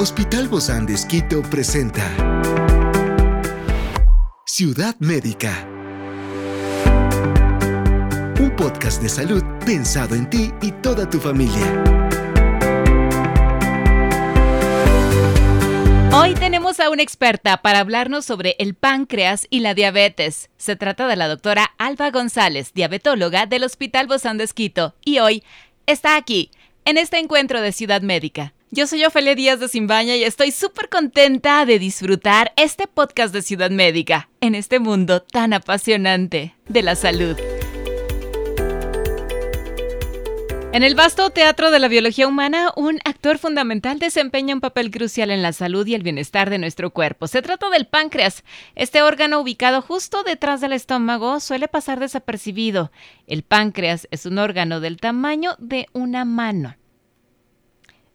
Hospital Bozán de Esquito presenta Ciudad Médica. Un podcast de salud pensado en ti y toda tu familia. Hoy tenemos a una experta para hablarnos sobre el páncreas y la diabetes. Se trata de la doctora Alba González, diabetóloga del Hospital Bozán de Esquito, y hoy está aquí, en este encuentro de Ciudad Médica. Yo soy Ofelia Díaz de Simbaña y estoy súper contenta de disfrutar este podcast de Ciudad Médica en este mundo tan apasionante de la salud. En el vasto teatro de la biología humana, un actor fundamental desempeña un papel crucial en la salud y el bienestar de nuestro cuerpo. Se trata del páncreas. Este órgano ubicado justo detrás del estómago suele pasar desapercibido. El páncreas es un órgano del tamaño de una mano.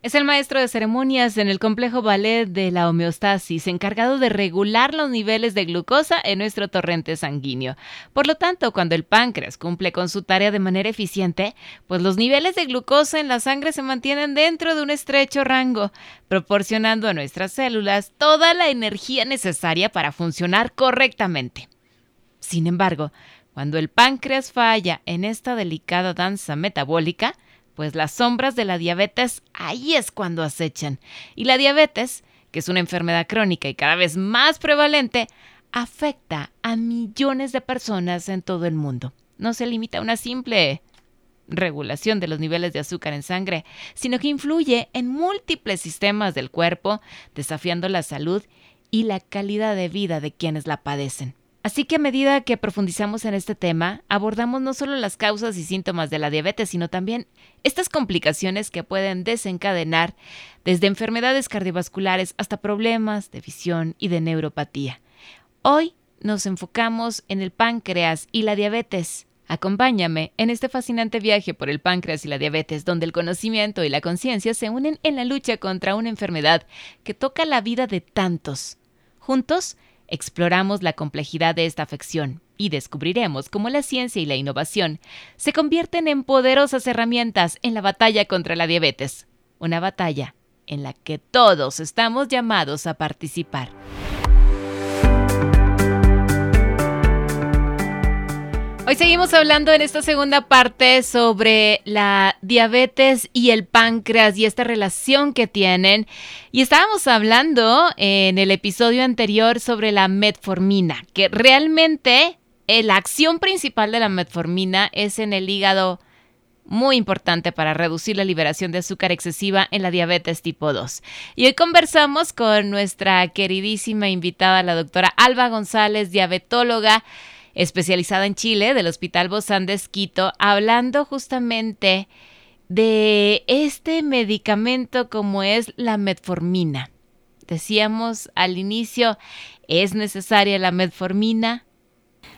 Es el maestro de ceremonias en el complejo ballet de la homeostasis, encargado de regular los niveles de glucosa en nuestro torrente sanguíneo. Por lo tanto, cuando el páncreas cumple con su tarea de manera eficiente, pues los niveles de glucosa en la sangre se mantienen dentro de un estrecho rango, proporcionando a nuestras células toda la energía necesaria para funcionar correctamente. Sin embargo, cuando el páncreas falla en esta delicada danza metabólica, pues las sombras de la diabetes ahí es cuando acechan. Y la diabetes, que es una enfermedad crónica y cada vez más prevalente, afecta a millones de personas en todo el mundo. No se limita a una simple regulación de los niveles de azúcar en sangre, sino que influye en múltiples sistemas del cuerpo, desafiando la salud y la calidad de vida de quienes la padecen. Así que a medida que profundizamos en este tema, abordamos no solo las causas y síntomas de la diabetes, sino también estas complicaciones que pueden desencadenar desde enfermedades cardiovasculares hasta problemas de visión y de neuropatía. Hoy nos enfocamos en el páncreas y la diabetes. Acompáñame en este fascinante viaje por el páncreas y la diabetes, donde el conocimiento y la conciencia se unen en la lucha contra una enfermedad que toca la vida de tantos. Juntos, Exploramos la complejidad de esta afección y descubriremos cómo la ciencia y la innovación se convierten en poderosas herramientas en la batalla contra la diabetes, una batalla en la que todos estamos llamados a participar. Hoy seguimos hablando en esta segunda parte sobre la diabetes y el páncreas y esta relación que tienen. Y estábamos hablando en el episodio anterior sobre la metformina, que realmente eh, la acción principal de la metformina es en el hígado muy importante para reducir la liberación de azúcar excesiva en la diabetes tipo 2. Y hoy conversamos con nuestra queridísima invitada, la doctora Alba González, diabetóloga especializada en Chile del Hospital Bozán de Esquito, hablando justamente de este medicamento como es la metformina. Decíamos al inicio, ¿es necesaria la metformina?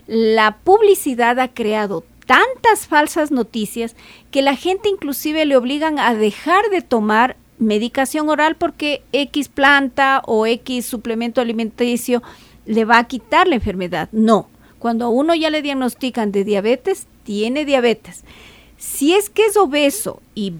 La publicidad ha creado tantas falsas noticias que la gente inclusive le obligan a dejar de tomar medicación oral porque X planta o X suplemento alimenticio le va a quitar la enfermedad. No, cuando a uno ya le diagnostican de diabetes, tiene diabetes. Si es que es obeso y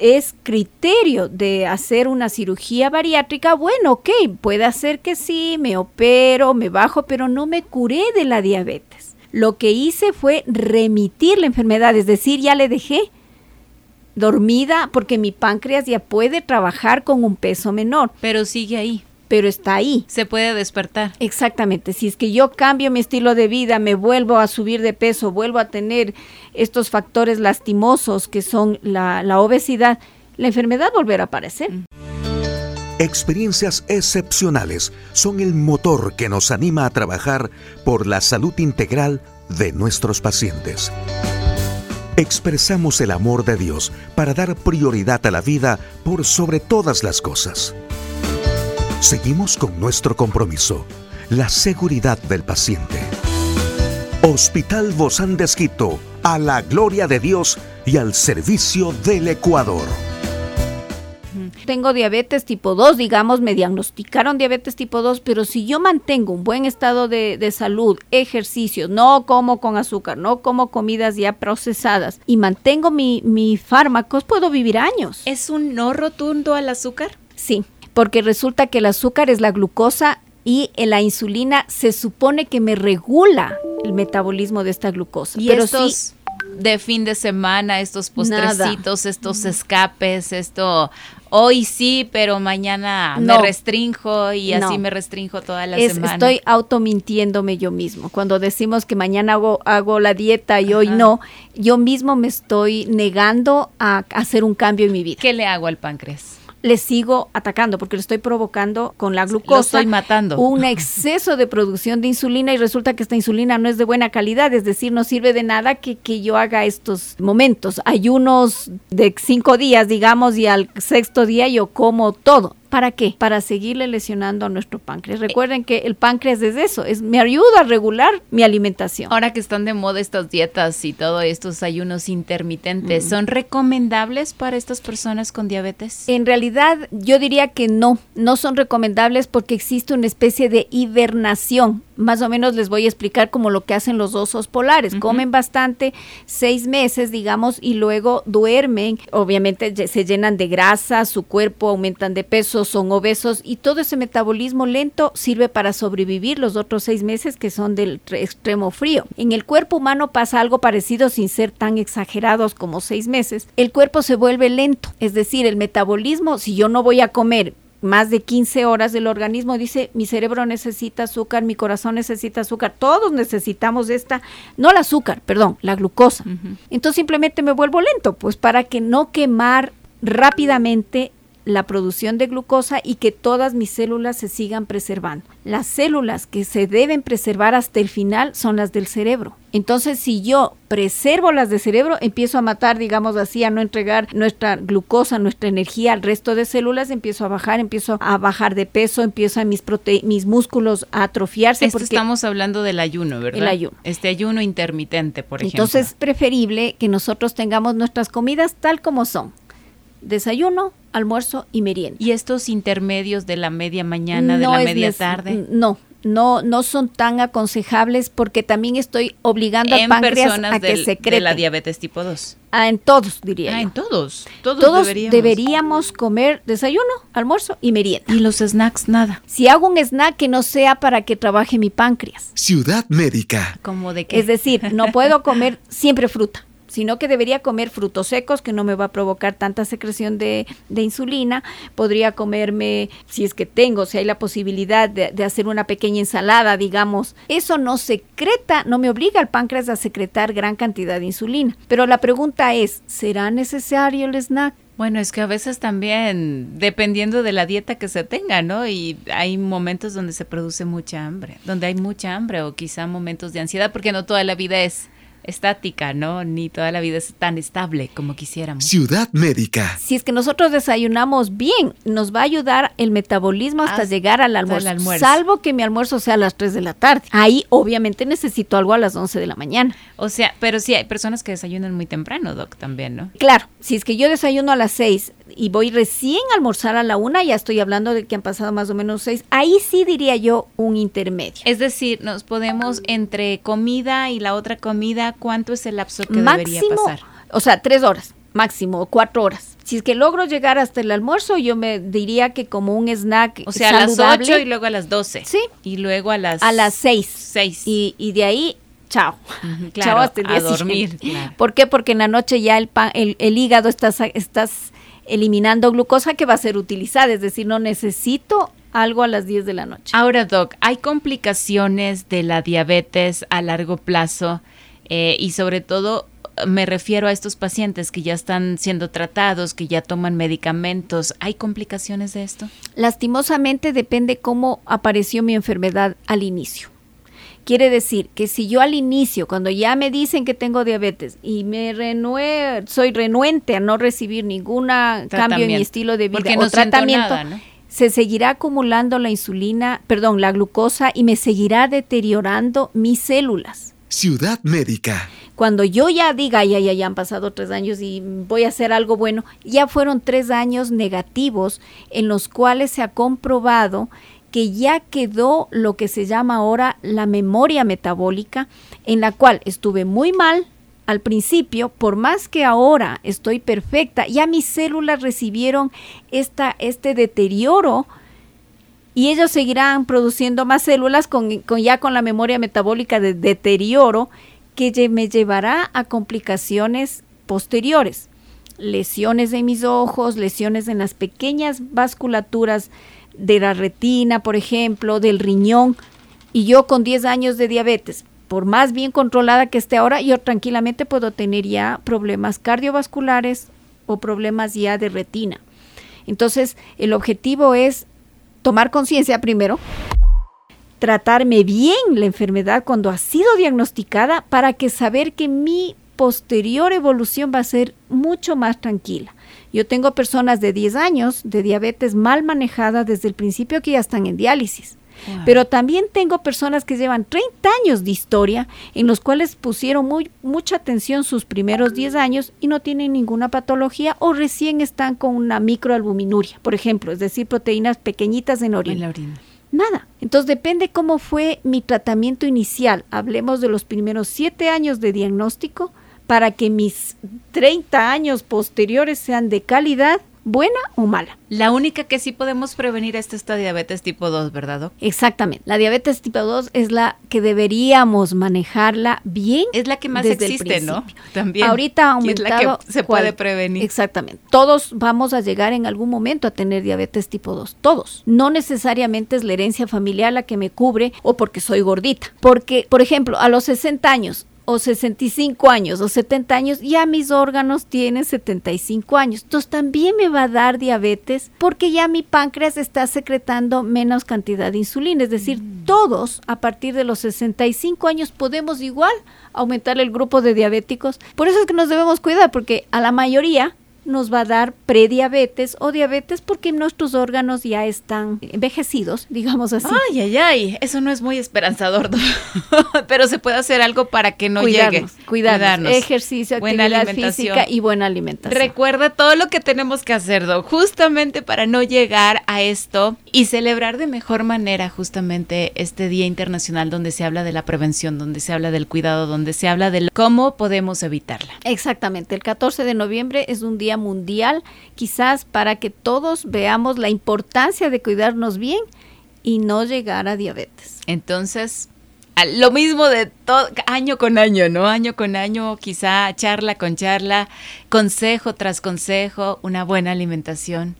es criterio de hacer una cirugía bariátrica, bueno, ok, puede hacer que sí, me opero, me bajo, pero no me curé de la diabetes. Lo que hice fue remitir la enfermedad, es decir, ya le dejé dormida porque mi páncreas ya puede trabajar con un peso menor. Pero sigue ahí pero está ahí. Se puede despertar. Exactamente. Si es que yo cambio mi estilo de vida, me vuelvo a subir de peso, vuelvo a tener estos factores lastimosos que son la, obesidad, la enfermedad volverá a aparecer. Experiencias excepcionales son el motor que nos anima a trabajar por la salud integral de nuestros pacientes. Expresamos el amor de Dios para dar prioridad a la vida por sobre todas las cosas. Seguimos con nuestro compromiso, la seguridad del paciente. Hospital Bozán de Esquito, a la gloria de Dios y al servicio del Ecuador. Tengo diabetes tipo 2, digamos, me diagnosticaron diabetes tipo 2, pero si yo mantengo un buen estado de, de salud, ejercicio, no como con azúcar, no como comidas ya procesadas y mantengo mis mi fármacos, puedo vivir años. ¿Es un no rotundo al azúcar? Sí, porque resulta que el azúcar es la glucosa y la insulina se supone que me regula el metabolismo de esta glucosa. Y Pero sí, de fin de semana, estos postrecitos, estos escapes, esto hoy sí, pero mañana me restrinjo y así me restrinjo toda la semana. Estoy automintiéndome yo mismo. Cuando decimos que mañana hago, hago la dieta y hoy no, yo mismo me estoy negando a hacer un cambio en mi vida. ¿Qué le hago al páncreas? Le sigo atacando porque le estoy provocando con la glucosa. estoy matando. Un exceso de producción de insulina y resulta que esta insulina no es de buena calidad, es decir, no sirve de nada que, que yo haga estos momentos, ayunos de cinco días, digamos, y al sexto día yo como todo. ¿Para qué? Para seguirle lesionando a nuestro páncreas. Recuerden que el páncreas es eso, es me ayuda a regular mi alimentación. Ahora que están de moda estas dietas y todos estos ayunos intermitentes, ¿son recomendables para estas personas con diabetes? En realidad, yo diría que no, no son recomendables porque existe una especie de hibernación más o menos les voy a explicar como lo que hacen los osos polares. Comen bastante, seis meses, digamos, y luego duermen. Obviamente se llenan de grasa, su cuerpo aumentan de peso, son obesos y todo ese metabolismo lento sirve para sobrevivir los otros seis meses que son del extremo frío. En el cuerpo humano pasa algo parecido sin ser tan exagerados como seis meses. El cuerpo se vuelve lento, es decir, el metabolismo, si yo no voy a comer más de 15 horas del organismo dice, mi cerebro necesita azúcar, mi corazón necesita azúcar, todos necesitamos esta, no el azúcar, perdón, la glucosa. Entonces simplemente me vuelvo lento, pues para que no quemar rápidamente la producción de glucosa y que todas mis células se sigan preservando. Las células que se deben preservar hasta el final son las del cerebro. Entonces, si yo preservo las del cerebro, empiezo a matar, digamos así, a no entregar nuestra glucosa, nuestra energía al resto de células, empiezo a bajar, empiezo a bajar de peso, empiezo a mis, mis músculos a atrofiarse. Esto estamos hablando del ayuno, ¿verdad? El ayuno. Este ayuno intermitente, por ejemplo. Entonces, es preferible que nosotros tengamos nuestras comidas tal como son desayuno, almuerzo y merienda. ¿Y estos intermedios de la media mañana, de la media tarde? No, no, no son tan aconsejables porque también estoy obligando al páncreas a que secrete. de la diabetes tipo 2. Ah, en todos, diría ah, en todos. Todos, todos deberíamos. comer desayuno, almuerzo y merienda. Y los snacks, nada. Si hago un snack que no sea para que trabaje mi páncreas. Ciudad médica. ¿Cómo de qué? Es decir, no puedo comer siempre fruta sino que debería comer frutos secos, que no me va a provocar tanta secreción de, insulina. Podría comerme, si es que tengo, si hay la posibilidad de, hacer una pequeña ensalada, digamos. Eso no secreta, no me obliga al páncreas a secretar gran cantidad de insulina. Pero la pregunta es, ¿será necesario el snack? Bueno, es que a veces también, dependiendo de la dieta que se tenga, ¿no? Y hay momentos donde se produce mucha hambre, donde hay mucha hambre o quizá momentos de ansiedad, porque no toda la vida es estática, ¿no? Ni toda la vida es tan estable como quisiéramos. Ciudad médica. Si es que nosotros desayunamos bien, nos va a ayudar el metabolismo hasta llegar al almuerzo, Salvo que mi almuerzo sea a las 3 de la tarde. Ahí obviamente necesito algo a las 11 de la mañana. O sea, pero sí hay personas que desayunan muy temprano, Doc, también, ¿no? Claro, si es que yo desayuno a las 6 y voy recién a almorzar a la una, ya estoy hablando de que han pasado más o menos seis, ahí sí diría yo un intermedio. Es decir, nos podemos entre comida y la otra comida, ¿cuánto es el lapso que debería pasar? O sea, tres horas, máximo, cuatro horas. Si es que logro llegar hasta el almuerzo, yo me diría que como un snack O sea, a las ocho y luego a las doce. Sí. Y luego a las... A las seis. Seis. Y, y de ahí chao. chao hasta el día a dormir. ¿Por qué? Porque en la noche ya el, el, el hígado estás, estás eliminando glucosa que va a ser utilizada, es decir, no necesito algo a las 10 de la noche. Ahora, Doc, ¿hay complicaciones de la diabetes a largo plazo? Eh, y sobre todo, me refiero a estos pacientes que ya están siendo tratados, que ya toman medicamentos. ¿Hay complicaciones de esto? Lastimosamente depende cómo apareció mi enfermedad al inicio. Quiere decir que si yo al inicio, cuando ya me dicen que tengo diabetes y me renue soy renuente a no recibir ningún cambio en mi estilo de vida o tratamiento, se seguirá acumulando la insulina, perdón, la glucosa y me seguirá deteriorando mis células. Ciudad médica. Cuando yo ya diga, ya, ya, ya han pasado tres años y voy a hacer algo bueno, ya fueron tres años negativos en los cuales se ha comprobado que ya quedó lo que se llama ahora la memoria metabólica, en la cual estuve muy mal, al principio, por más que ahora estoy perfecta, ya mis células recibieron esta, este deterioro y ellos seguirán produciendo más células con, con ya con la memoria metabólica de deterioro que me llevará a complicaciones posteriores, lesiones de mis ojos, lesiones en las pequeñas vasculaturas de la retina, por ejemplo, del riñón, y yo con 10 años de diabetes, por más bien controlada que esté ahora, yo tranquilamente puedo tener ya problemas cardiovasculares o problemas ya de retina. Entonces, el objetivo es tomar conciencia primero, tratarme bien la enfermedad cuando ha sido diagnosticada para que saber que mi posterior evolución va a ser mucho más tranquila. Yo tengo personas de 10 años de diabetes mal manejada desde el principio que ya están en diálisis. Pero también tengo personas que llevan 30 años de historia en los cuales pusieron muy, mucha atención sus primeros 10 años y no tienen ninguna patología o recién están con una microalbuminuria, por ejemplo, es decir, proteínas pequeñitas en orina. En la orina. Nada. Entonces depende cómo fue mi tratamiento inicial. Hablemos de los primeros 7 años de diagnóstico para que mis 30 años posteriores sean de calidad, buena o mala. La única que sí podemos prevenir es esta diabetes tipo 2, ¿verdad? Exactamente. La diabetes tipo 2 es la que deberíamos manejarla bien. Es la que más existe, ¿no? También. Ahorita aumentado. se puede prevenir. Exactamente. Todos vamos a llegar en algún momento a tener diabetes tipo 2. Todos. No necesariamente es la herencia familiar la que me cubre o porque soy gordita. Porque, por ejemplo, a los 60 años o 65 años o 70 años, ya mis órganos tienen 75 años. Entonces también me va a dar diabetes porque ya mi páncreas está secretando menos cantidad de insulina. Es decir, mm. todos a partir de los 65 años podemos igual aumentar el grupo de diabéticos. Por eso es que nos debemos cuidar porque a la mayoría nos va a dar prediabetes o diabetes porque nuestros órganos ya están envejecidos, digamos así. Ay, ay, ay, eso no es muy esperanzador, pero se puede hacer algo para que no llegue. Cuidarnos, ejercicio, buena actividad física y buena alimentación. Recuerda todo lo que tenemos que hacer, Doc, justamente para no llegar a esto y celebrar de mejor manera justamente este Día Internacional donde se habla de la prevención, donde se habla del cuidado, donde se habla de cómo podemos evitarla. Exactamente, el 14 de noviembre es un día mundial, quizás para que todos veamos la importancia de cuidarnos bien y no llegar a diabetes. Entonces, lo mismo de todo, año con año, ¿no? Año con año, quizá charla con charla, consejo tras consejo, una buena alimentación.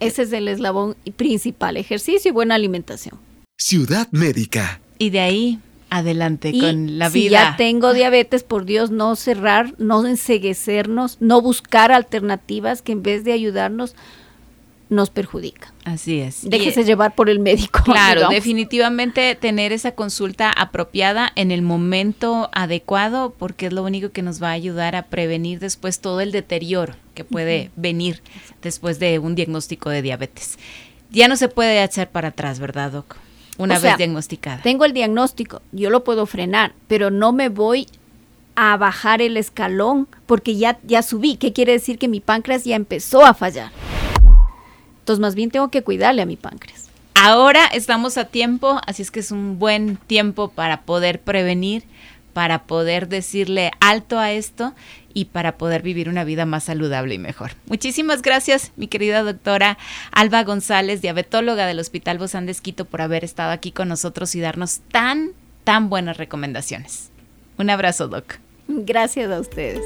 Ese es el eslabón principal, ejercicio y buena alimentación. Ciudad Médica. Y de ahí adelante con la vida. Si ya tengo diabetes, por Dios, no cerrar, no enseguecernos, no buscar alternativas que en vez de ayudarnos nos perjudica. Así es. Déjese llevar por el médico. Claro, definitivamente tener esa consulta apropiada en el momento adecuado, porque es lo único que nos va a ayudar a prevenir después todo el deterioro que puede venir después de un diagnóstico de diabetes. Ya no se puede echar para atrás, ¿verdad, Doc? Una vez diagnosticada. Tengo el diagnóstico, yo lo puedo frenar, pero no me voy a bajar el escalón porque ya, ya subí. ¿Qué quiere decir? Que mi páncreas ya empezó a fallar. Entonces, más bien tengo que cuidarle a mi páncreas. Ahora estamos a tiempo, así es que es un buen tiempo para poder prevenir, para poder decirle alto a esto y para poder vivir una vida más saludable y mejor. Muchísimas gracias, mi querida doctora Alba González, diabetóloga del Hospital Bozán de Esquito, por haber estado aquí con nosotros y darnos tan, tan buenas recomendaciones. Un abrazo, doc. Gracias a ustedes.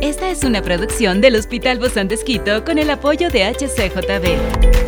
Esta es una producción del Hospital Bozán de Esquito con el apoyo de HCJB.